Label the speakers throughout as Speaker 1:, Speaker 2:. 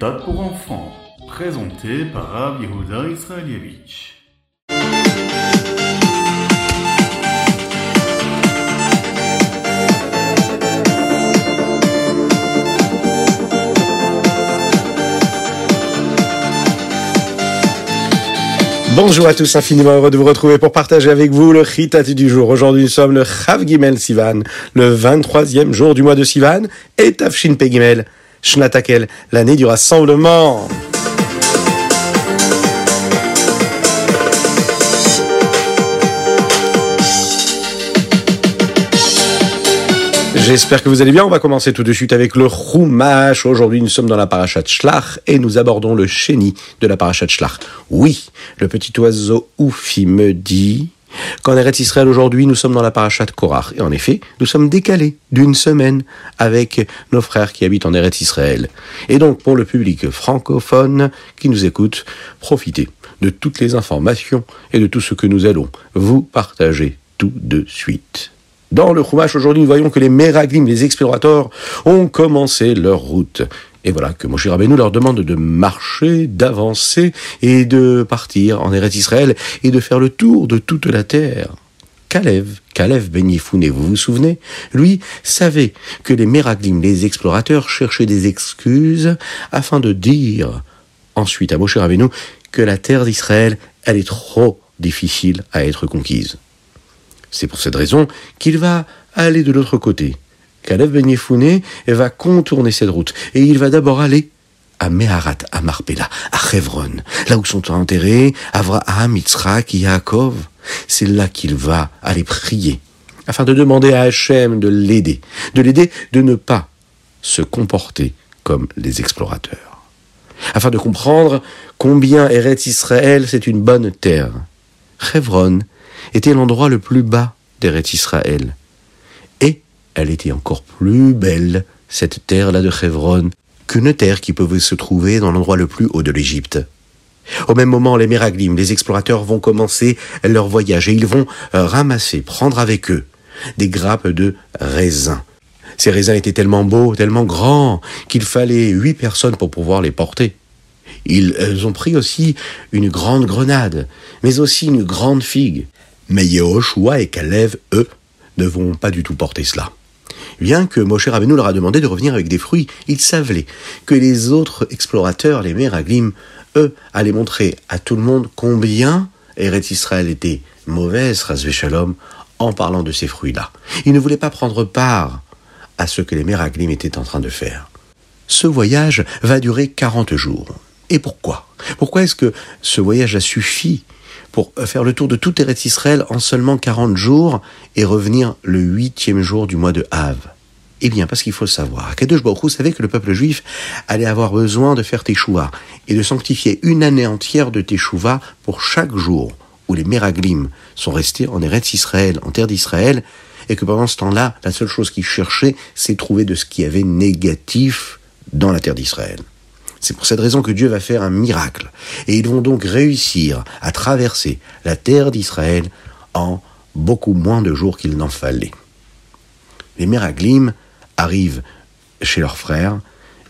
Speaker 1: méthode pour enfants, présenté par Rav Yehuda Israelievich.
Speaker 2: Bonjour à tous, infiniment heureux de vous retrouver pour partager avec vous le Chitat du jour. Aujourd'hui, nous sommes le Chav Gimel Sivan, le 23e jour du mois de Sivan, et Tafshin Pegimel, Shnatakel, l'année du rassemblement. J'espère que vous allez bien. On va commencer tout de suite avec le Chumash. Aujourd'hui, nous sommes dans la parachat Shlach et nous abordons le chéni de la parachat Shlach. Oui, le petit oiseau Oufi me dit qu'en Eretz Israël aujourd'hui, nous sommes dans la parachat Korach. Et en effet, nous sommes décalés d'une semaine avec nos frères qui habitent en Eretz Israël. Et donc, pour le public francophone qui nous écoute, profitez de toutes les informations et de tout ce que nous allons vous partager tout de suite. Dans le Chumash, aujourd'hui, nous voyons que les Meraglim, les explorateurs, ont commencé leur route. Et voilà que Moshe Rabbeinu leur demande de marcher, d'avancer et de partir en Eretz Israël et de faire le tour de toute la terre. Kalev, Kalev Ben Yefouné, vous vous souvenez? Lui savait que les Meraglim, les explorateurs, cherchaient des excuses afin de dire ensuite à Moshe Rabbeinu que la terre d'Israël, elle est trop difficile à être conquise. C'est pour cette raison qu'il va aller de l'autre côté. Caleb Ben Yefouné va contourner cette route et il va d'abord aller à Meharat, à Marpella, à Hebron, là où sont enterrés Avraham, Yitzhak Yaakov. C'est là qu'il va aller prier afin de demander à Hachem de l'aider, de l'aider de ne pas se comporter comme les explorateurs, afin de comprendre combien Eretz Israël c'est une bonne terre. Hebron était l'endroit le plus bas d'Eretz Israël. Et elle était encore plus belle, cette terre-là de Hebron, qu'une terre qui pouvait se trouver dans l'endroit le plus haut de l'Égypte. Au même moment, les Meraglim, les explorateurs vont commencer leur voyage et ils vont ramasser, prendre avec eux des grappes de raisins. Ces raisins étaient tellement beaux, tellement grands, qu'il fallait huit personnes pour pouvoir les porter. Ils ont pris aussi une grande grenade, mais aussi une grande figue. Mais Yehoshua et Kalev, eux, ne vont pas du tout porter cela. Bien que Moshe Rabbeinu leur a demandé de revenir avec des fruits, ils savaient que les autres explorateurs, les Meraglim, eux, allaient montrer à tout le monde combien Eretz Israël était mauvaise, Razvé Shalom, en parlant de ces fruits-là. Ils ne voulaient pas prendre part à ce que les Meraglim étaient en train de faire. Ce voyage va durer 40 jours. Et pourquoi? Pourquoi est-ce que ce voyage a suffi pour faire le tour de tout Eretz Israël en seulement 40 jours et revenir le huitième jour du mois de Av Eh bien, parce qu'il faut le savoir, Kadosh Baruch savait que le peuple juif allait avoir besoin de faire Teshuvah et de sanctifier une année entière de Teshuvah pour chaque jour où les Meraglim sont restés en Eretz Israël, en terre d'Israël, et que pendant ce temps-là, la seule chose qu'ils cherchaient, c'est trouver de ce qui avait négatif dans la terre d'Israël. C'est pour cette raison que Dieu va faire un miracle. Et ils vont donc réussir à traverser la terre d'Israël en beaucoup moins de jours qu'il n'en fallait. Les Meraglim arrivent chez leurs frères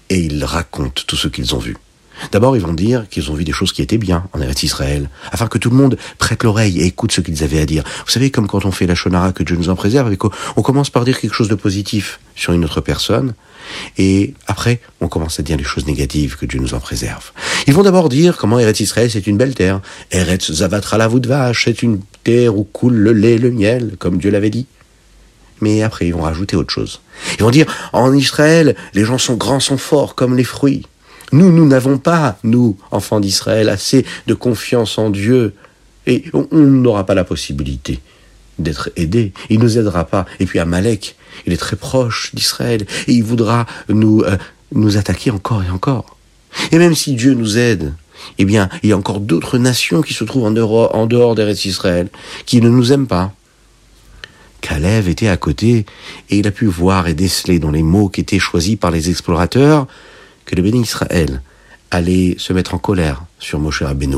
Speaker 2: et ils racontent tout ce qu'ils ont vu. D'abord, ils vont dire qu'ils ont vu des choses qui étaient bien en Eretz Israël, afin que tout le monde prête l'oreille et écoute ce qu'ils avaient à dire. Vous savez, comme quand on fait la shonara, que Dieu nous en préserve, on commence par dire quelque chose de positif sur une autre personne, et après, on commence à dire les choses négatives, que Dieu nous en préserve. Ils vont d'abord dire comment Eretz Israël, c'est une belle terre. Eretz Zavatra la vache, c'est une terre où coule le lait, le miel, comme Dieu l'avait dit. Mais après, ils vont rajouter autre chose. Ils vont dire, en Israël, les gens sont grands, sont forts, comme les fruits. Nous, nous n'avons pas, nous, enfants d'Israël, assez de confiance en Dieu. Et on n'aura pas la possibilité d'être aidés. Il ne nous aidera pas. Et puis Amalek, il est très proche d'Israël. Et il voudra nous, euh, nous attaquer encore et encore. Et même si Dieu nous aide, eh bien, il y a encore d'autres nations qui se trouvent en dehors, en dehors d'Eretz Israël, qui ne nous aiment pas. Kalev était à côté, et il a pu voir et déceler dans les mots qui étaient choisis par les explorateurs que le béni Israël allait se mettre en colère sur Moshe Rabbeinu.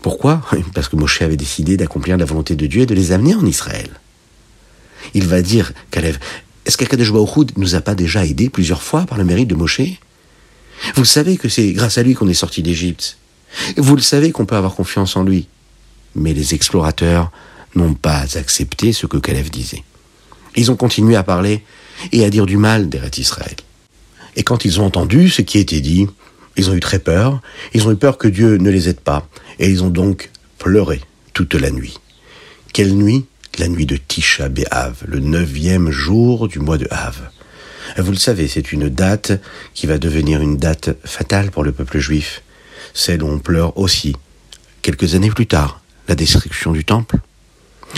Speaker 2: Pourquoi? Parce que Moshe avait décidé d'accomplir la volonté de Dieu et de les amener en Israël. Il va dire, Kalev, est-ce qu'Akadosh nous a pas déjà aidés plusieurs fois par le mérite de Moshe? Vous savez que c'est grâce à lui qu'on est sorti d'Égypte. Vous le savez qu'on peut avoir confiance en lui. Mais les explorateurs n'ont pas accepté ce que Caleb disait. Ils ont continué à parler et à dire du mal d'Eretz Israël. Et quand ils ont entendu ce qui était dit, ils ont eu très peur, ils ont eu peur que Dieu ne les aide pas, et ils ont donc pleuré toute la nuit. Quelle nuit? La nuit de Tisha B'Av, le neuvième jour du mois de Av. Vous le savez, c'est une date qui va devenir une date fatale pour le peuple juif, celle où on pleure aussi, quelques années plus tard, la destruction du temple,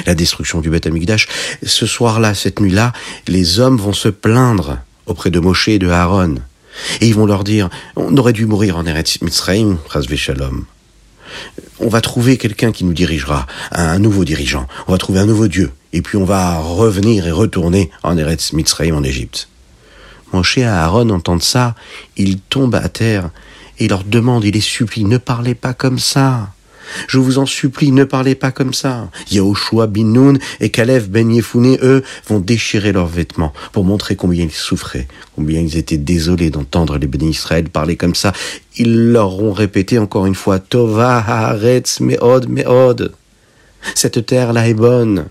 Speaker 2: la destruction du Beth Amikdash. Ce soir-là, cette nuit-là, les hommes vont se plaindre auprès de Moshe et de Aaron. Et ils vont leur dire, on aurait dû mourir en Eretz Mitzrayim, Shalom. On va trouver quelqu'un qui nous dirigera, un nouveau dirigeant. On va trouver un nouveau Dieu. Et puis on va revenir et retourner en Eretz Mitzrayim en Égypte. Moshe et Aaron entendent ça, ils tombent à terre et leur demandent, ils les supplient, ne parlez pas comme ça. Je vous en supplie, ne parlez pas comme ça. Yahushua bin Nun et Kalev ben Yefouné, eux, vont déchirer leurs vêtements pour montrer combien ils souffraient, combien ils étaient désolés d'entendre les bénis Israël parler comme ça. Ils leur ont répété encore une fois, Tova haaretz meod meod. Cette terre-là est bonne,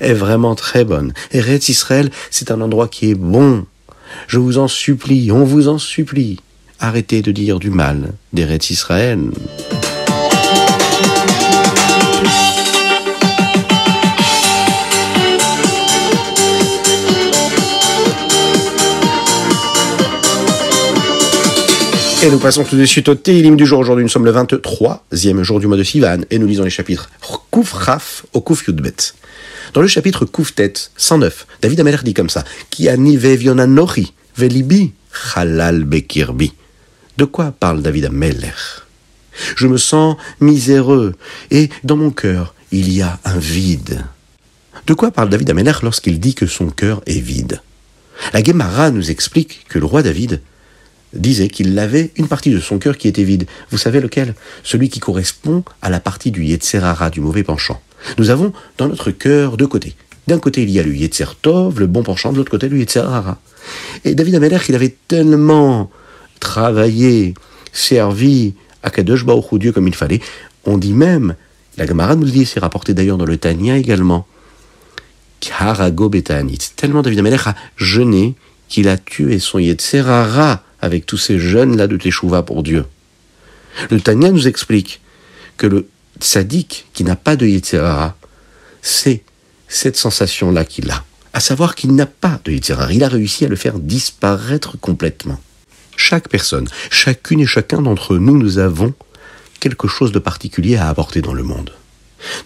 Speaker 2: est vraiment très bonne. Eretz Israël, c'est un endroit qui est bon. Je vous en supplie, on vous en supplie. Arrêtez de dire du mal d'Eretz Israël. Et nous passons tout de suite au Télim du jour. Aujourd'hui, nous sommes le 23e jour du mois de Sivan et nous lisons les chapitres Kouf Raf au Kouf Yudbet. Dans le chapitre Kouf Tet 109, David Ameler dit comme ça Ki ani nori velibi halal bekirbi. De quoi parle David Ameler Je me sens miséreux et dans mon cœur, il y a un vide. De quoi parle David Ameler lorsqu'il dit que son cœur est vide? La Gemara nous explique que le roi David disait qu'il avait une partie de son cœur qui était vide. Vous savez lequel? Celui qui correspond à la partie du Yetzerara, du mauvais penchant. Nous avons dans notre cœur deux côtés. D'un côté, il y a le Yetzer Tov, le bon penchant, de l'autre côté, le Yetzerara. Et David Ameler, il avait tellement travaillé, servi à Kadosh Baruch Dieu comme il fallait. On dit même, la Gemara nous le dit, c'est rapporté d'ailleurs dans le Tania également, Karago Betanit. Tellement David Ameler a jeûné qu'il a tué son Yetzerara avec tous ces jeunes-là de Teshuvah pour Dieu. Le Tanya nous explique que le tzaddik qui n'a pas de Yitzhara, c'est cette sensation-là qu'il a. À savoir qu'il n'a pas de Yitzhara. Il a réussi à le faire disparaître complètement. Chaque personne, chacune et chacun d'entre nous, nous avons quelque chose de particulier à apporter dans le monde.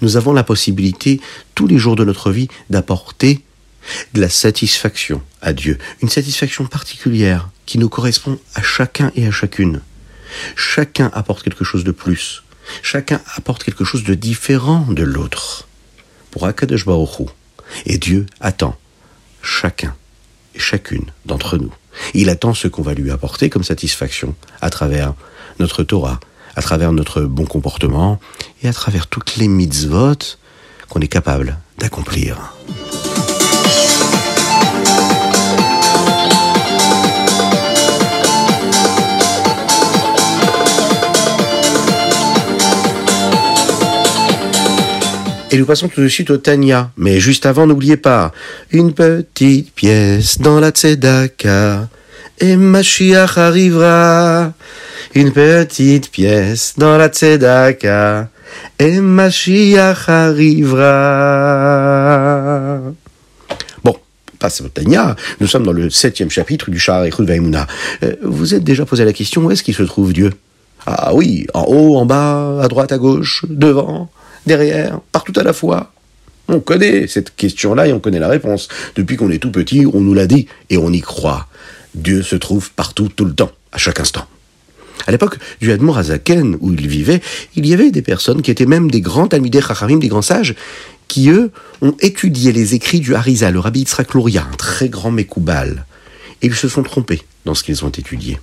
Speaker 2: Nous avons la possibilité, tous les jours de notre vie, d'apporter de la satisfaction à Dieu, une satisfaction particulière qui nous correspond à chacun et à chacune. Chacun apporte quelque chose de plus, chacun apporte quelque chose de différent de l'autre. Pour Akadosh Baruch et Dieu attend chacun et chacune d'entre nous. Il attend ce qu'on va lui apporter comme satisfaction à travers notre Torah, à travers notre bon comportement et à travers toutes les mitzvot qu'on est capable d'accomplir. Et nous passons tout de suite au Tania. Mais juste avant, n'oubliez pas, une petite pièce dans la Tzedaka, et Mashiach arrivera. Une petite pièce dans la Tzedaka, et Mashiach arrivera. Bon, passe au Tania. Nous sommes dans le septième chapitre du Shah Echud Vaimuna. Euh, vous êtes déjà posé la question, où est-ce qu'il se trouve Dieu? Ah oui, en haut, en bas, à droite, à gauche, devant derrière, partout à la fois On connaît cette question-là et on connaît la réponse. Depuis qu'on est tout petit, on nous l'a dit et on y croit. Dieu se trouve partout, tout le temps, à chaque instant. À l'époque du Admor Azaken, où il vivait, il y avait des personnes qui étaient même des grands Talmidei Chachamim, des grands sages, qui, eux, ont étudié les écrits du Harizal, le Rabbi Yitzhak un très grand Mekoubal. Et ils se sont trompés dans ce qu'ils ont étudié.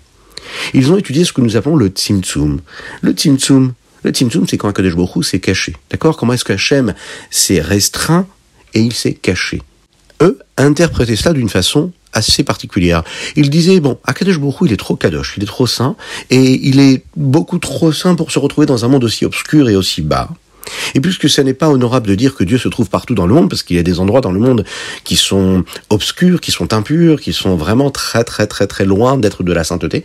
Speaker 2: Ils ont étudié ce que nous appelons le Tzimtzum. Le Tzimtzum, le Tzimtzum, c'est quand Akadosh Baruch s'est caché. D'accord? Comment est-ce qu'Hachem s'est restreint et il s'est caché? Eux interprétaient cela d'une façon assez particulière. Il disait, bon, Akadosh Baruch il est trop kadosh, il est trop saint, et il est beaucoup trop saint pour se retrouver dans un monde aussi obscur et aussi bas. Et puisque ce n'est pas honorable de dire que Dieu se trouve partout dans le monde, parce qu'il y a des endroits dans le monde qui sont obscurs, qui sont impurs, qui sont vraiment très très très très loin d'être de la sainteté,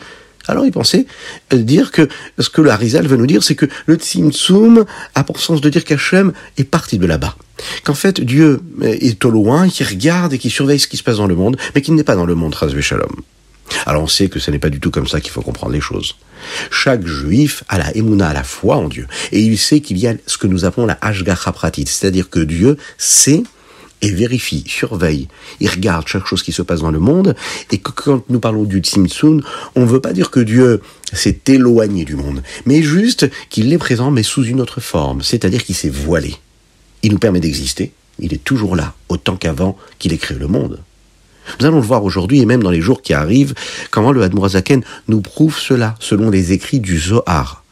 Speaker 2: alors il pensait euh, dire que ce que l'Arizal veut nous dire, c'est que le Tzimtzum a pour sens de dire qu'Hachem est parti de là-bas. Qu'en fait, Dieu est au loin, qui regarde et qui surveille ce qui se passe dans le monde, mais qu'il n'est pas dans le monde, Razvé Shalom. Alors on sait que ce n'est pas du tout comme ça qu'il faut comprendre les choses. Chaque juif a la émouna, a la foi en Dieu, et il sait qu'il y a ce que nous appelons la Hashgacha Pratit, c'est-à-dire que Dieu sait et vérifie, surveille, il regarde chaque chose qui se passe dans le monde, et que quand nous parlons du Tzimtzun, on ne veut pas dire que Dieu s'est éloigné du monde, mais juste qu'il est présent, mais sous une autre forme, c'est-à-dire qu'il s'est voilé. Il nous permet d'exister, il est toujours là, autant qu'avant qu'il ait créé le monde. Nous allons le voir aujourd'hui et même dans les jours qui arrivent, comment le Hadmourazaken nous prouve cela, selon les écrits du Zohar.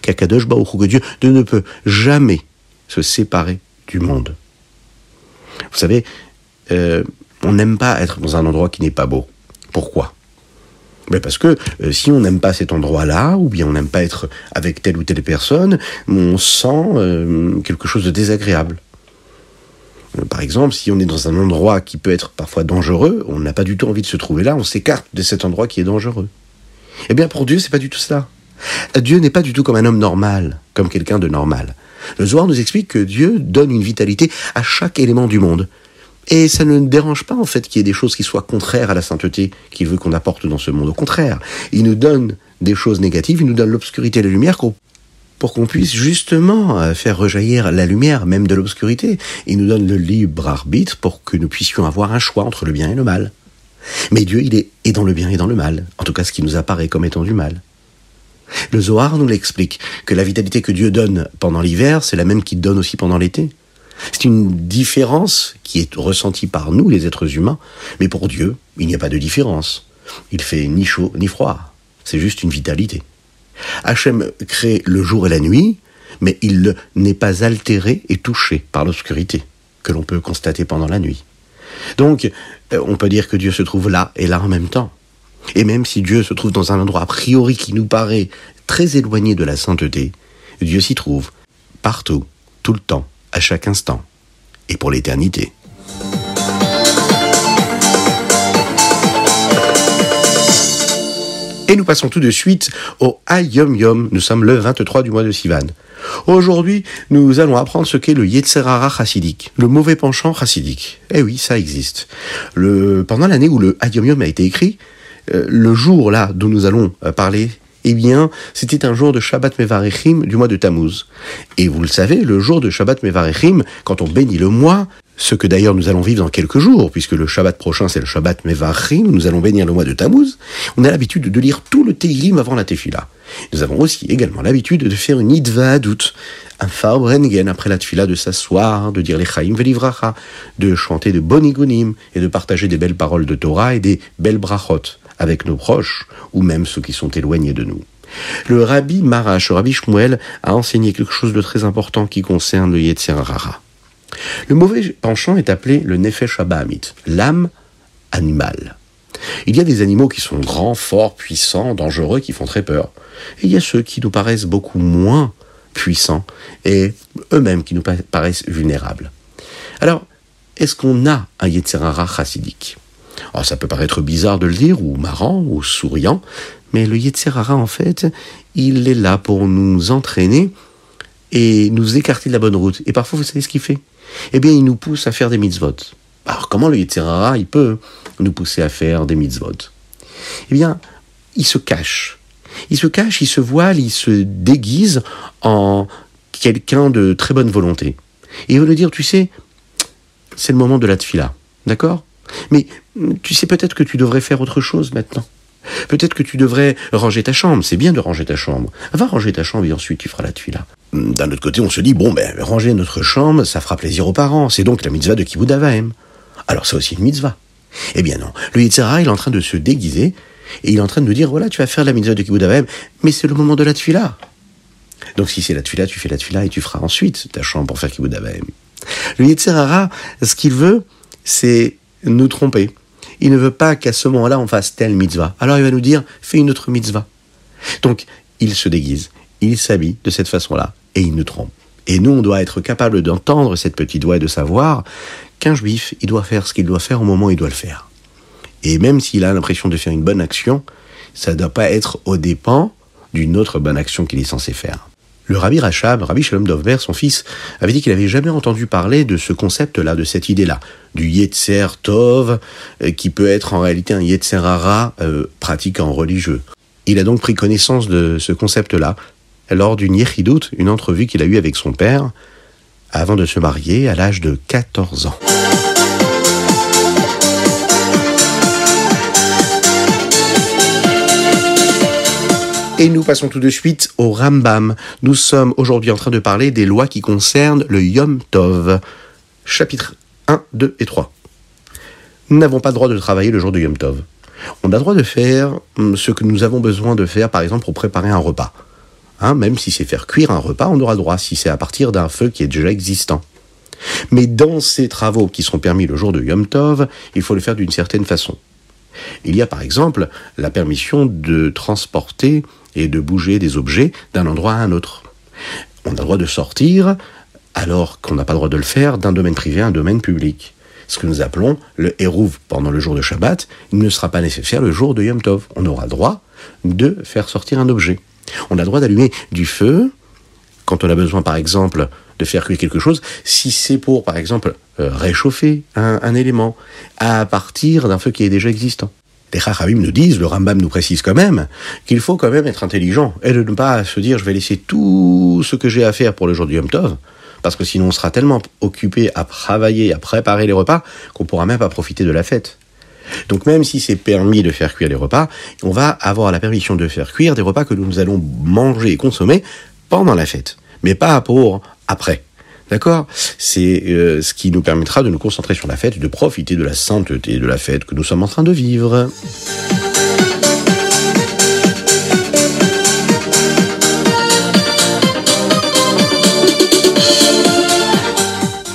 Speaker 2: Qu'Akadosh que Dieu ne peut jamais se séparer du monde. Vous savez, euh, on n'aime pas être dans un endroit qui n'est pas beau. Pourquoi? Mais parce que euh, si on n'aime pas cet endroit-là, ou bien on n'aime pas être avec telle ou telle personne, on sent euh, quelque chose de désagréable. Par exemple, si on est dans un endroit qui peut être parfois dangereux, on n'a pas du tout envie de se trouver là, on s'écarte de cet endroit qui est dangereux. Eh bien, pour Dieu, c'est pas du tout cela. Dieu n'est pas du tout comme un homme normal, comme quelqu'un de normal. Le Zohar nous explique que Dieu donne une vitalité à chaque élément du monde. Et ça ne dérange pas en fait qu'il y ait des choses qui soient contraires à la sainteté qu'il veut qu'on apporte dans ce monde. Au contraire, il nous donne des choses négatives, il nous donne l'obscurité et la lumière pour qu'on puisse justement euh, faire rejaillir la lumière même de l'obscurité. Il nous donne le libre arbitre pour que nous puissions avoir un choix entre le bien et le mal. Mais Dieu, il est dans le bien et dans le mal, en tout cas ce qui nous apparaît comme étant du mal. Le Zohar nous l'explique, que la vitalité que Dieu donne pendant l'hiver, c'est la même qu'il donne aussi pendant l'été. C'est une différence qui est ressentie par nous, les êtres humains, mais pour Dieu, il n'y a pas de différence. Il fait ni chaud ni froid. C'est juste une vitalité. Hachem crée le jour et la nuit, mais il n'est pas altéré et touché par l'obscurité que l'on peut constater pendant la nuit. Donc, euh, on peut dire que Dieu se trouve là et là en même temps. Et même si Dieu se trouve dans un endroit a priori qui nous paraît très éloigné de la sainteté, Dieu s'y trouve, partout, tout le temps, à chaque instant, et pour l'éternité. Et nous passons tout de suite au Ayom Yom. Nous sommes le 23 du mois de Sivan. Aujourd'hui, nous allons apprendre ce qu'est le Yetzerara chassidique, le mauvais penchant chassidique. Eh oui, ça existe. Pendant l'année où le Ayom Yom a été écrit, le jour là dont nous allons euh, parler, eh bien, c'était un jour de Shabbat Mevarechim du mois de Tammuz. Et vous le savez, le jour de Shabbat Mevarechim, quand on bénit le mois, ce que d'ailleurs nous allons vivre dans quelques jours, puisque le Shabbat prochain c'est le Shabbat Mevarechim, nous allons bénir le mois de Tammuz, on a l'habitude de lire tout le Teilim avant la Tefila. Nous avons aussi également l'habitude de faire une Idva doute, un Farbrengen après la Tefila, de s'asseoir, de dire les Chaim Velivracha, de chanter de Bonigunim et de partager des belles paroles de Torah et des belles brachot avec nos proches, ou même ceux qui sont éloignés de nous. Le rabbi Marash, le rabbi Shmuel, a enseigné quelque chose de très important qui concerne le Yetzirah. Le mauvais penchant est appelé le Nefesh Abahamit, l'âme animale. Il y a des animaux qui sont grands, forts, puissants, dangereux, qui font très peur. Et il y a ceux qui nous paraissent beaucoup moins puissants et eux-mêmes qui nous paraissent vulnérables. Alors, est-ce qu'on a un Yetzirah chassidique? Alors ça peut paraître bizarre de le dire, ou marrant, ou souriant, mais le Yetzerara, en fait, il est là pour nous entraîner et nous écarter de la bonne route. Et parfois, vous savez ce qu'il fait? Eh bien, il nous pousse à faire des mitzvot. Alors, comment le Yetzerara, il peut nous pousser à faire des mitzvot? Eh bien, il se cache. Il se cache, il se voile, il se déguise en quelqu'un de très bonne volonté. Et il va nous dire, tu sais, c'est le moment de la tfila. D'accord? Mais tu sais peut-être que tu devrais faire autre chose maintenant. Peut-être que tu devrais ranger ta chambre. C'est bien de ranger ta chambre. Va ranger ta chambre et ensuite tu feras la tuila. D'un autre côté, on se dit, bon, ben, ranger notre chambre, ça fera plaisir aux parents. C'est donc la mitzvah de Kibbutz Alors c'est aussi une mitzvah. Eh bien non. Le Yitzhara, il est en train de se déguiser et il est en train de nous dire, voilà, tu vas faire la mitzvah de Kibbutz mais c'est le moment de la tuila. Donc si c'est la tuila, tu fais la tuila et tu feras ensuite ta chambre pour faire Kibbutz Le Yitzhara, ce qu'il veut, c'est nous tromper. il ne veut pas qu'à ce moment-là on fasse telle mitzvah. Alors il va nous dire, fais une autre mitzvah. Donc, il se déguise, il s'habille de cette façon-là, et il nous trompe. Et nous, on doit être capable d'entendre cette petite voix et de savoir qu'un juif, il doit faire ce qu'il doit faire au moment où il doit le faire. Et même s'il a l'impression de faire une bonne action, ça ne doit pas être au dépens d'une autre bonne action qu'il est censé faire. Le rabbi Rachab, rabbi Shalom Dovber, son fils, avait dit qu'il n'avait jamais entendu parler de ce concept-là, de cette idée-là, du Yetzer Tov, euh, qui peut être en réalité un Yetzer Hara euh, pratiquant religieux. Il a donc pris connaissance de ce concept-là lors d'une Yechidout, une entrevue qu'il a eue avec son père, avant de se marier à l'âge de 14 ans. Et nous passons tout de suite au Rambam. Nous sommes aujourd'hui en train de parler des lois qui concernent le Yom Tov. Chapitre 1, 2 et 3. Nous n'avons pas le droit de travailler le jour du Yom Tov. On a le droit de faire hum, ce que nous avons besoin de faire, par exemple, pour préparer un repas. Hein, même si c'est faire cuire un repas, on aura droit si c'est à partir d'un feu qui est déjà existant. Mais dans ces travaux qui sont permis le jour de Yom Tov, il faut le faire d'une certaine façon. Il y a par exemple la permission de transporter et de bouger des objets d'un endroit à un autre. On a le droit de sortir alors qu'on n'a pas le droit de le faire d'un domaine privé à un domaine public. Ce que nous appelons le Hérouv pendant le jour de Shabbat, il ne sera pas nécessaire le jour de Yom Tov. On aura le droit de faire sortir un objet. On a le droit d'allumer du feu quand on a besoin, par exemple, de faire cuire quelque chose, si c'est pour, par exemple, euh, réchauffer un, un élément à partir d'un feu qui est déjà existant les nous disent, le Rambam nous précise quand même, qu'il faut quand même être intelligent et de ne pas se dire je vais laisser tout ce que j'ai à faire pour le jour du Yom Tov, parce que sinon on sera tellement occupé à travailler, à préparer les repas, qu'on pourra même pas profiter de la fête. Donc même si c'est permis de faire cuire les repas, on va avoir la permission de faire cuire des repas que nous allons manger et consommer pendant la fête, mais pas pour après. D'accord? C'est euh, ce qui nous permettra de nous concentrer sur la fête, de profiter de la sainteté de la fête que nous sommes en train de vivre.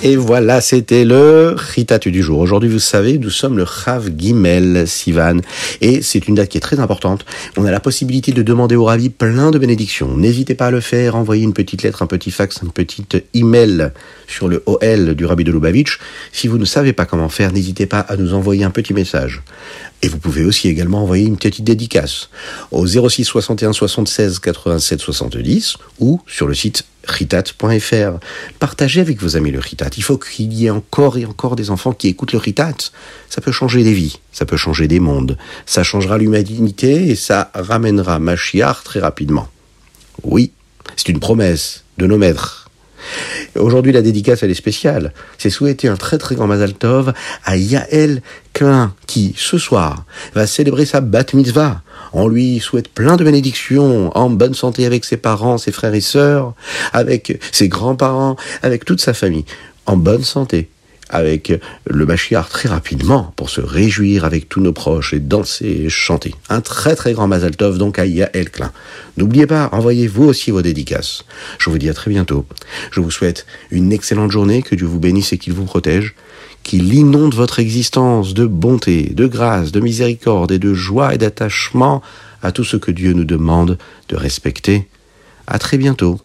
Speaker 2: Et voilà, c'était le Ritat du jour. Aujourd'hui, vous savez, nous sommes le Chav Gimel Sivan. Et c'est une date qui est très importante. On a la possibilité de demander au Ravi plein de bénédictions. N'hésitez pas à le faire. Envoyez une petite lettre, un petit fax, un petit email sur le OL du Rabbi de Lubavitch. Si vous ne savez pas comment faire, n'hésitez pas à nous envoyer un petit message. Et vous pouvez aussi également envoyer une petite dédicace au 06 61 76 87 70 ou sur le site ritat.fr. Partagez avec vos amis le ritat. Il faut qu'il y ait encore et encore des enfants qui écoutent le ritat. Ça peut changer des vies, ça peut changer des mondes, ça changera l'humanité et ça ramènera Machiar très rapidement. Oui, c'est une promesse de nos maîtres. Aujourd'hui, la dédicace, elle est spéciale. C'est souhaiter un très très grand Mazal Tov à Yael Klein, qui, ce soir, va célébrer sa bat mitzvah. On lui souhaite plein de bénédictions, en bonne santé avec ses parents, ses frères et sœurs, avec ses grands-parents, avec toute sa famille, en bonne santé avec le Machiar très rapidement pour se réjouir avec tous nos proches et danser et chanter. Un très très grand Mazal Tov donc à Yael Klein. N'oubliez pas, envoyez vous aussi vos dédicaces. Je vous dis à très bientôt. Je vous souhaite une excellente journée, que Dieu vous bénisse et qu'il vous protège, qu'il inonde votre existence de bonté, de grâce, de miséricorde et de joie et d'attachement à tout ce que Dieu nous demande de respecter. À très bientôt.